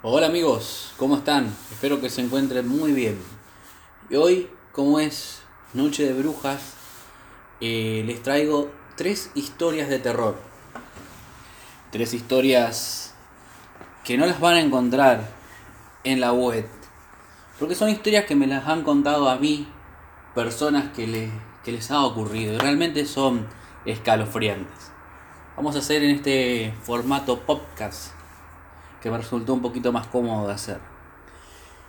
Hola amigos, ¿cómo están? Espero que se encuentren muy bien. Y hoy, como es Noche de Brujas, eh, les traigo tres historias de terror. Tres historias que no las van a encontrar en la web. Porque son historias que me las han contado a mí, personas que, que les ha ocurrido. Y realmente son escalofriantes. Vamos a hacer en este formato podcast que me resultó un poquito más cómodo de hacer.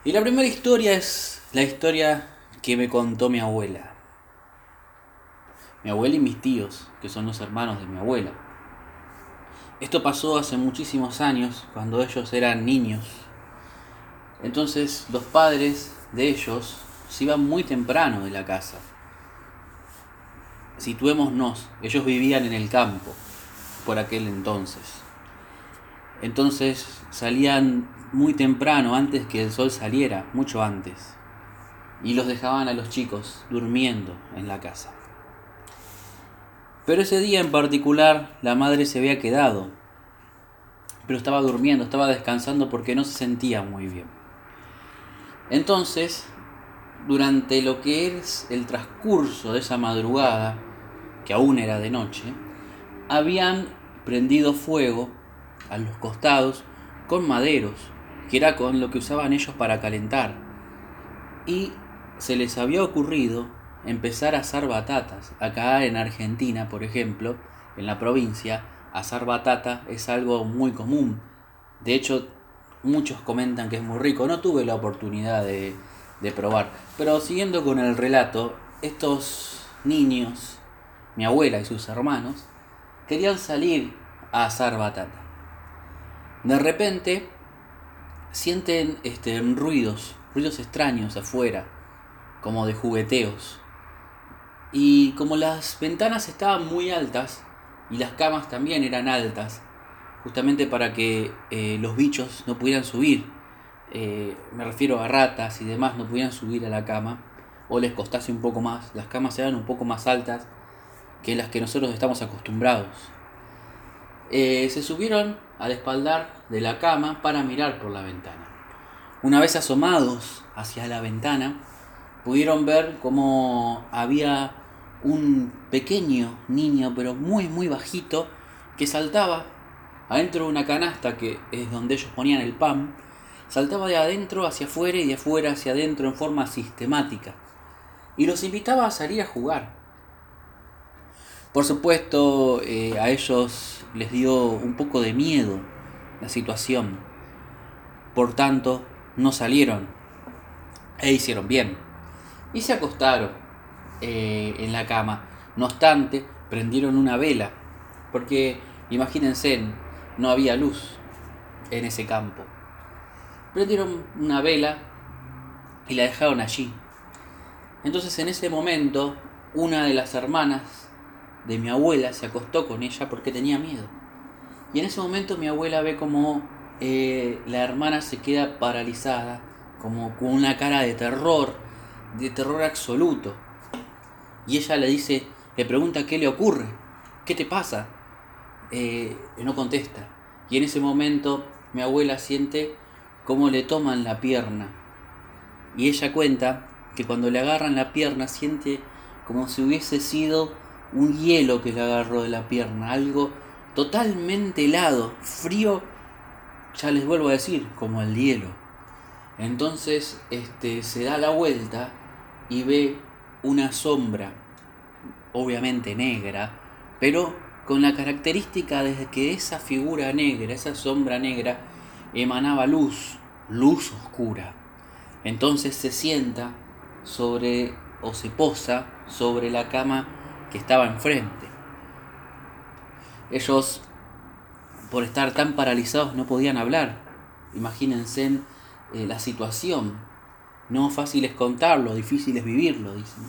Y la primera historia es la historia que me contó mi abuela. Mi abuela y mis tíos, que son los hermanos de mi abuela. Esto pasó hace muchísimos años, cuando ellos eran niños. Entonces los padres de ellos se iban muy temprano de la casa. Situémonos, ellos vivían en el campo por aquel entonces. Entonces salían muy temprano, antes que el sol saliera, mucho antes. Y los dejaban a los chicos durmiendo en la casa. Pero ese día en particular la madre se había quedado. Pero estaba durmiendo, estaba descansando porque no se sentía muy bien. Entonces, durante lo que es el transcurso de esa madrugada, que aún era de noche, habían prendido fuego a los costados con maderos, que era con lo que usaban ellos para calentar. Y se les había ocurrido empezar a asar batatas. Acá en Argentina, por ejemplo, en la provincia, asar batata es algo muy común. De hecho, muchos comentan que es muy rico. No tuve la oportunidad de, probar. Pero siguiendo con el relato, estos niños, mi abuela y sus hermanos, querían salir a asar batata. De repente sienten este, ruidos, ruidos extraños afuera, como de jugueteos. Y como las ventanas estaban muy altas y las camas también eran altas, justamente para que eh, los bichos no pudieran subir, eh, me refiero a ratas y demás, no pudieran subir a la cama, o les costase un poco más, las camas eran un poco más altas que las que nosotros estamos acostumbrados. Eh, se subieron al espaldar de la cama para mirar por la ventana. Una vez asomados hacia la ventana, pudieron ver cómo había un pequeño niño, pero muy muy bajito, que saltaba adentro de una canasta que es donde ellos ponían el pan, saltaba de adentro hacia afuera y de afuera hacia adentro en forma sistemática. Y los invitaba a salir a jugar. Por supuesto, eh, a ellos les dio un poco de miedo la situación. Por tanto, no salieron e hicieron bien. Y se acostaron eh, en la cama. No obstante, prendieron una vela. Porque, imagínense, no había luz en ese campo. Prendieron una vela y la dejaron allí. Entonces en ese momento, una de las hermanas de mi abuela se acostó con ella porque tenía miedo. Y en ese momento mi abuela ve como eh, la hermana se queda paralizada, como con una cara de terror, de terror absoluto. Y ella le dice, le pregunta qué le ocurre, qué te pasa. Eh, no contesta. Y en ese momento mi abuela siente cómo le toman la pierna. Y ella cuenta que cuando le agarran la pierna siente como si hubiese sido un hielo que le agarró de la pierna, algo totalmente helado, frío, ya les vuelvo a decir, como el hielo. Entonces este, se da la vuelta y ve una sombra, obviamente negra, pero con la característica de que esa figura negra, esa sombra negra, emanaba luz, luz oscura. Entonces se sienta sobre o se posa sobre la cama que estaba enfrente. Ellos, por estar tan paralizados, no podían hablar. Imagínense eh, la situación. No fácil es contarlo, difícil es vivirlo, dicen.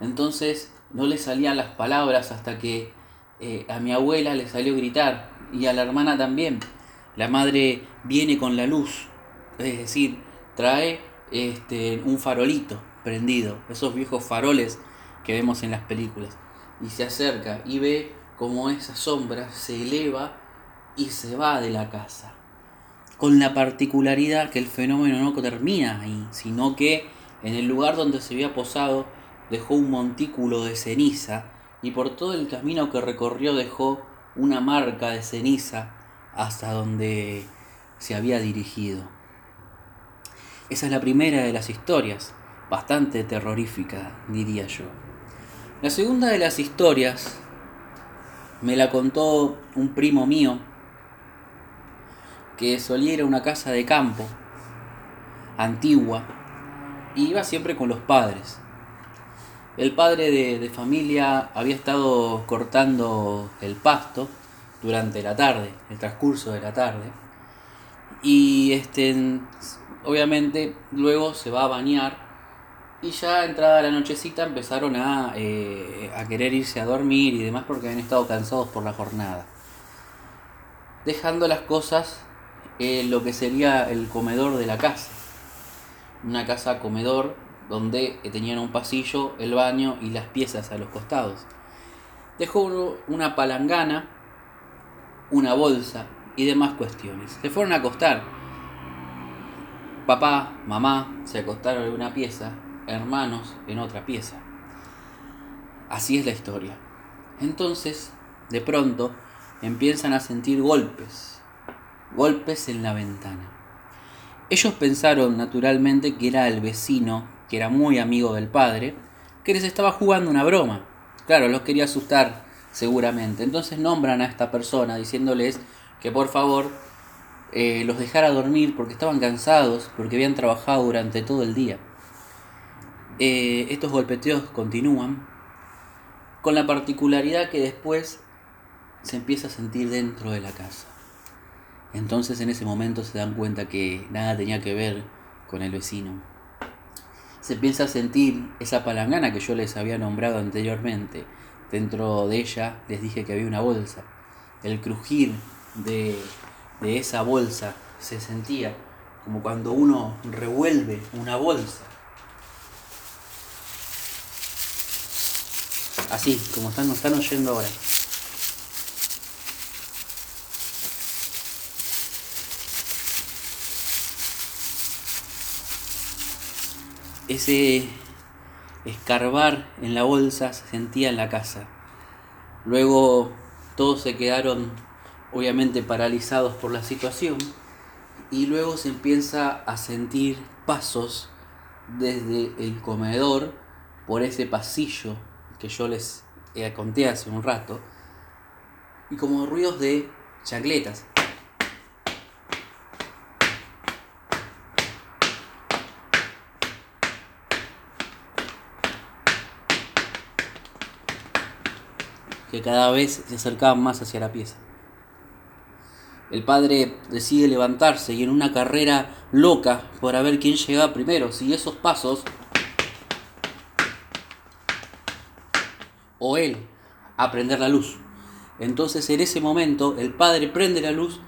Entonces no le salían las palabras hasta que eh, a mi abuela le salió gritar y a la hermana también. La madre viene con la luz, es decir, trae este, un farolito prendido, esos viejos faroles que vemos en las películas. Y se acerca y ve como esa sombra se eleva y se va de la casa. con la particularidad que el fenómeno no termina ahí, sino que en el lugar donde se había posado dejó un montículo de ceniza y por todo el camino que recorrió dejó una marca de ceniza hasta donde se había dirigido. Esa es la primera de las historias, bastante terrorífica, diría yo. La segunda de las historias me la contó un primo mío que solía ir a una casa de campo antigua y iba siempre con los padres. El padre de, familia había estado cortando el pasto durante la tarde, el transcurso de la tarde. Y este, obviamente luego se va a bañar y ya entrada la nochecita empezaron a, eh, a querer irse a dormir y demás porque habían estado cansados por la jornada. Dejando las cosas en lo que sería el comedor de la casa. Una casa comedor donde tenían un pasillo, el baño y las piezas a los costados. Dejó una palangana, una bolsa y demás cuestiones. Se fueron a acostar. Papá, mamá se acostaron en una pieza, hermanos en otra pieza. Así es la historia. Entonces, de pronto, empiezan a sentir golpes, golpes en la ventana. Ellos pensaron naturalmente que era el vecino, que era muy amigo del padre, que les estaba jugando una broma. Claro, los quería asustar seguramente. Entonces nombran a esta persona diciéndoles que por favor eh, los dejara dormir porque estaban cansados, porque habían trabajado durante todo el día. Eh, estos golpeteos continúan con la particularidad que después se empieza a sentir dentro de la casa. Entonces en ese momento se dan cuenta que nada tenía que ver con el vecino. Se empieza a sentir esa palangana que yo les había nombrado anteriormente. Dentro de ella les dije que había una bolsa. El crujir de, de esa bolsa se sentía como cuando uno revuelve una bolsa. Así, como están, nos están oyendo ahora. Ese escarbar en la bolsa se sentía en la casa. Luego todos se quedaron obviamente paralizados por la situación y luego se empieza a sentir pasos desde el comedor por ese pasillo que yo les conté hace un rato y como ruidos de chacletas. que cada vez se acercaban más hacia la pieza. El padre decide levantarse y en una carrera loca por ver quién llegaba primero, si esos pasos o él a prender la luz. Entonces en ese momento el padre prende la luz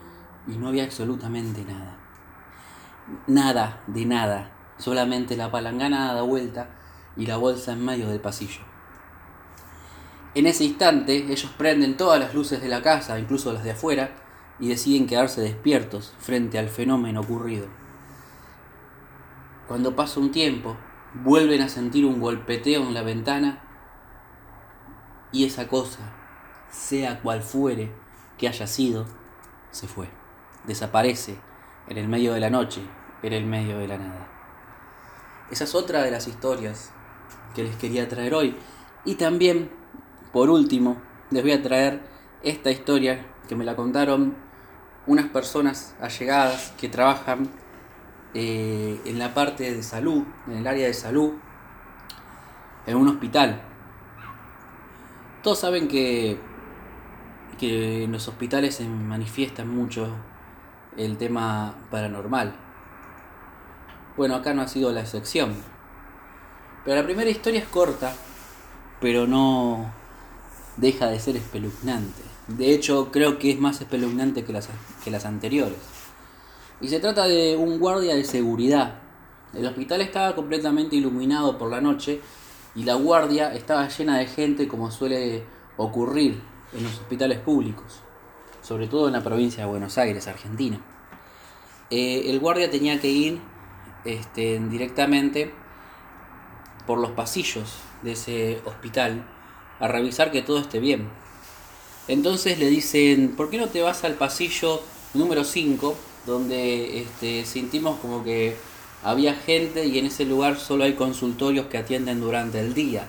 y no había absolutamente nada. Nada de nada, solamente la palangana dada vuelta y la bolsa en medio del pasillo. En ese instante ellos prenden todas las luces de la casa, incluso las de afuera, y deciden quedarse despiertos frente al fenómeno ocurrido. Cuando pasa un tiempo, vuelven a sentir un golpeteo en la ventana y esa cosa, sea cual fuere que haya sido, se fue. Desaparece en el medio de la noche, en el medio de la nada. Esa es otra de las historias que les quería traer hoy. Y también por último, les voy a traer esta historia que me la contaron unas personas allegadas que trabajan eh, en la parte de salud, en el área de salud, en un hospital. Todos saben que, que en los hospitales se manifiesta mucho el tema paranormal. Bueno, acá no ha sido la excepción. Pero la primera historia es corta, pero no, deja de ser espeluznante. De hecho, creo que es más espeluznante que las, que las anteriores. Y se trata de un guardia de seguridad. El hospital estaba completamente iluminado por la noche y la guardia estaba llena de gente como suele ocurrir en los hospitales públicos, sobre todo en la provincia de Buenos Aires, Argentina. eh, el guardia tenía que ir este, directamente por los pasillos de ese hospital a revisar que todo esté bien. Entonces le dicen, ¿por qué no te vas al pasillo número 5, donde este, sentimos como que había gente y en ese lugar solo hay consultorios que atienden durante el día?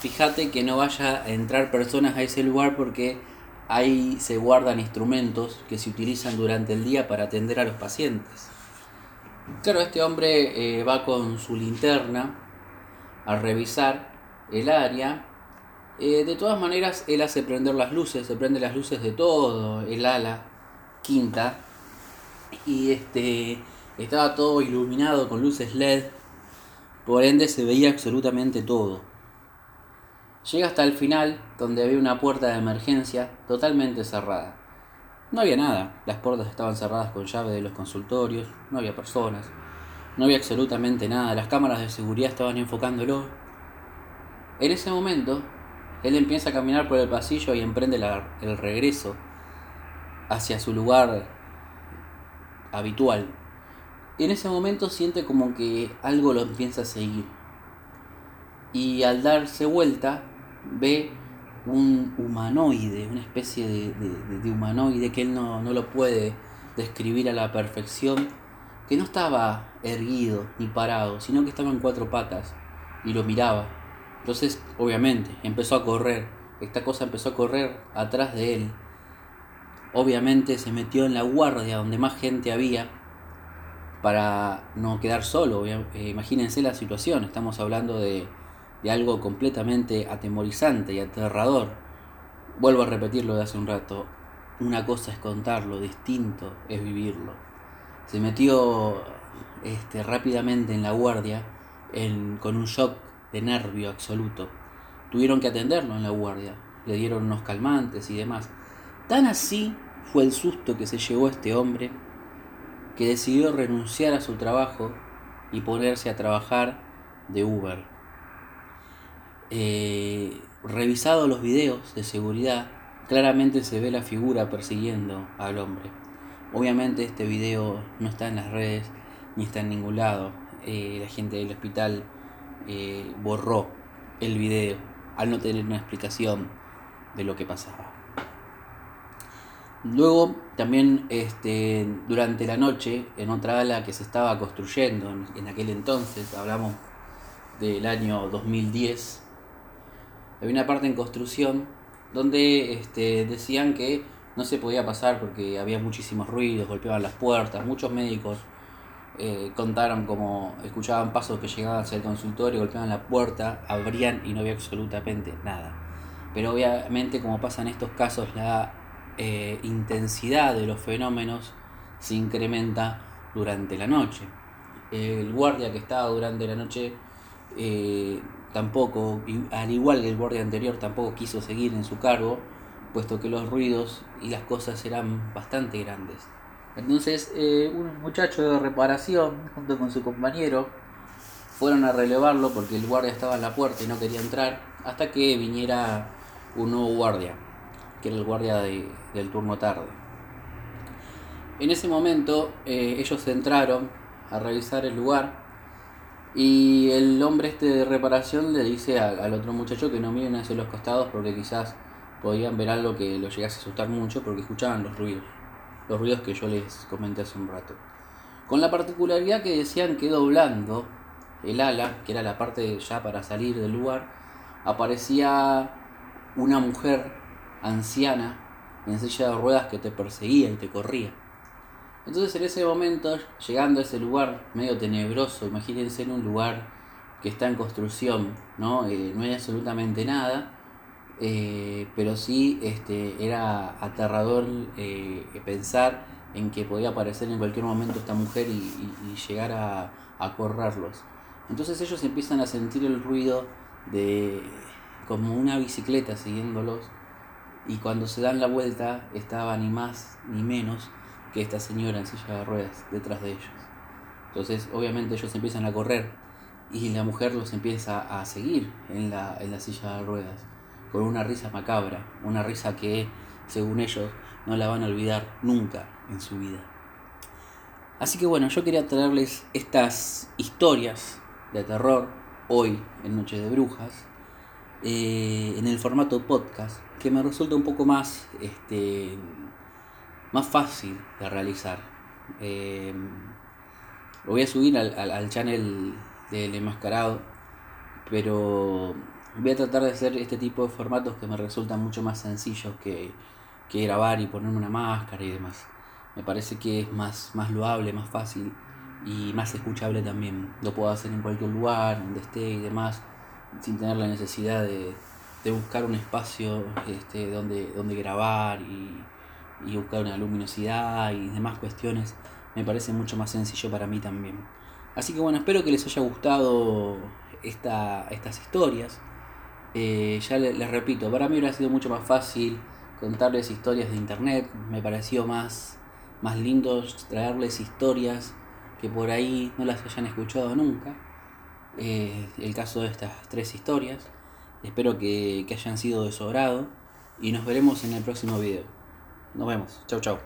Fíjate que no vaya a entrar personas a ese lugar porque ahí se guardan instrumentos que se utilizan durante el día para atender a los pacientes. Claro, este hombre eh, va con su linterna a revisar el área. Eh, de todas maneras, él hace prender las luces, se prende las luces de todo el ala quinta. Y este estaba todo iluminado con luces LED. Por ende se veía absolutamente todo. Llega hasta el final, donde había una puerta de emergencia totalmente cerrada. No había nada, las puertas estaban cerradas con llave de los consultorios, no había personas, no había absolutamente nada, las cámaras de seguridad estaban enfocándolo. En ese momento, él empieza a caminar por el pasillo y emprende el regreso hacia su lugar habitual. En ese momento siente como que algo lo empieza a seguir. Y al darse vuelta, ve un humanoide, una especie de, humanoide que él no, no, lo puede describir a la perfección, que no estaba erguido ni parado, sino que estaba en cuatro patas y lo miraba. Entonces, obviamente, empezó a correr. Esta cosa empezó a correr atrás de él. Obviamente se metió en la guardia donde más gente había para no quedar solo. Eh, imagínense la situación, estamos hablando de de algo completamente atemorizante y aterrador. Vuelvo a repetirlo de hace un rato, una cosa es contarlo, distinto es vivirlo. Se metió este, rápidamente en la guardia con un shock de nervio absoluto. Tuvieron que atenderlo en la guardia, le dieron unos calmantes y demás. Tan así fue el susto que se llevó este hombre que decidió renunciar a su trabajo y ponerse a trabajar de Uber. Eh, revisado los videos de seguridad, claramente se ve la figura persiguiendo al hombre. Obviamente este video no está en las redes ni está en ningún lado. Eh, la gente del hospital eh, borró el video al no tener una explicación de lo que pasaba. Luego también este, durante la noche en otra ala que se estaba construyendo en, aquel entonces, hablamos del año 2010, había una parte en construcción donde este, decían que no se podía pasar porque había muchísimos ruidos, golpeaban las puertas, muchos médicos eh, contaron como escuchaban pasos que llegaban hacia el consultorio, golpeaban la puerta, abrían y no había absolutamente nada. Pero obviamente como pasa en estos casos la eh, intensidad de los fenómenos se incrementa durante la noche. El guardia que estaba durante la noche eh, tampoco, al igual que el guardia anterior, tampoco quiso seguir en su cargo, puesto que los ruidos y las cosas eran bastante grandes. Entonces, eh, un muchacho de reparación, junto con su compañero, fueron a relevarlo porque el guardia estaba en la puerta y no quería entrar, hasta que viniera un nuevo guardia, que era el guardia del turno tarde. En ese momento, eh, ellos entraron a revisar el lugar y el hombre este de reparación le dice al, otro muchacho que no miren hacia los costados porque quizás podían ver algo que lo llegase a asustar mucho porque escuchaban los ruidos. Los ruidos que yo les comenté hace un rato. Con la particularidad que decían que doblando el ala, que era la parte ya para salir del lugar, aparecía una mujer anciana en silla de ruedas que te perseguía y te corría. Entonces en ese momento, llegando a ese lugar medio tenebroso, imagínense en un lugar que está en construcción, no, eh, no hay absolutamente nada, eh, pero sí este, era aterrador eh, pensar en que podía aparecer en cualquier momento esta mujer y, llegar a, a, correrlos. Entonces ellos empiezan a sentir el ruido de como una bicicleta siguiéndolos y cuando se dan la vuelta estaba ni más ni menos que esta señora en silla de ruedas detrás de ellos. Entonces, obviamente ellos empiezan a correr y la mujer los empieza a seguir en la, en la silla de ruedas, con una risa macabra, una risa que, según ellos, no la van a olvidar nunca en su vida. Así que bueno, yo quería traerles estas historias de terror hoy en Noche de Brujas eh, en el formato podcast que me resulta un poco más este más fácil de realizar. Eh, lo voy a subir al, al, channel del enmascarado, pero voy a tratar de hacer este tipo de formatos que me resultan mucho más sencillos que, que grabar y ponerme una máscara y demás. Me parece que es más, más loable, más fácil y más escuchable también. Lo puedo hacer en cualquier lugar, donde esté y demás, sin tener la necesidad de, de buscar un espacio este, donde, donde grabar y, y buscar una luminosidad y demás cuestiones, me parece mucho más sencillo para mí también. Así que bueno, espero que les haya gustado esta, estas historias. Eh, ya les, repito, para mí hubiera sido mucho más fácil contarles historias de internet, me pareció más, más lindo traerles historias que por ahí no las hayan escuchado nunca. Eh, el caso de estas tres historias. Espero que, que hayan sido de su y nos veremos en el próximo video. Nos vemos. Chau, chau.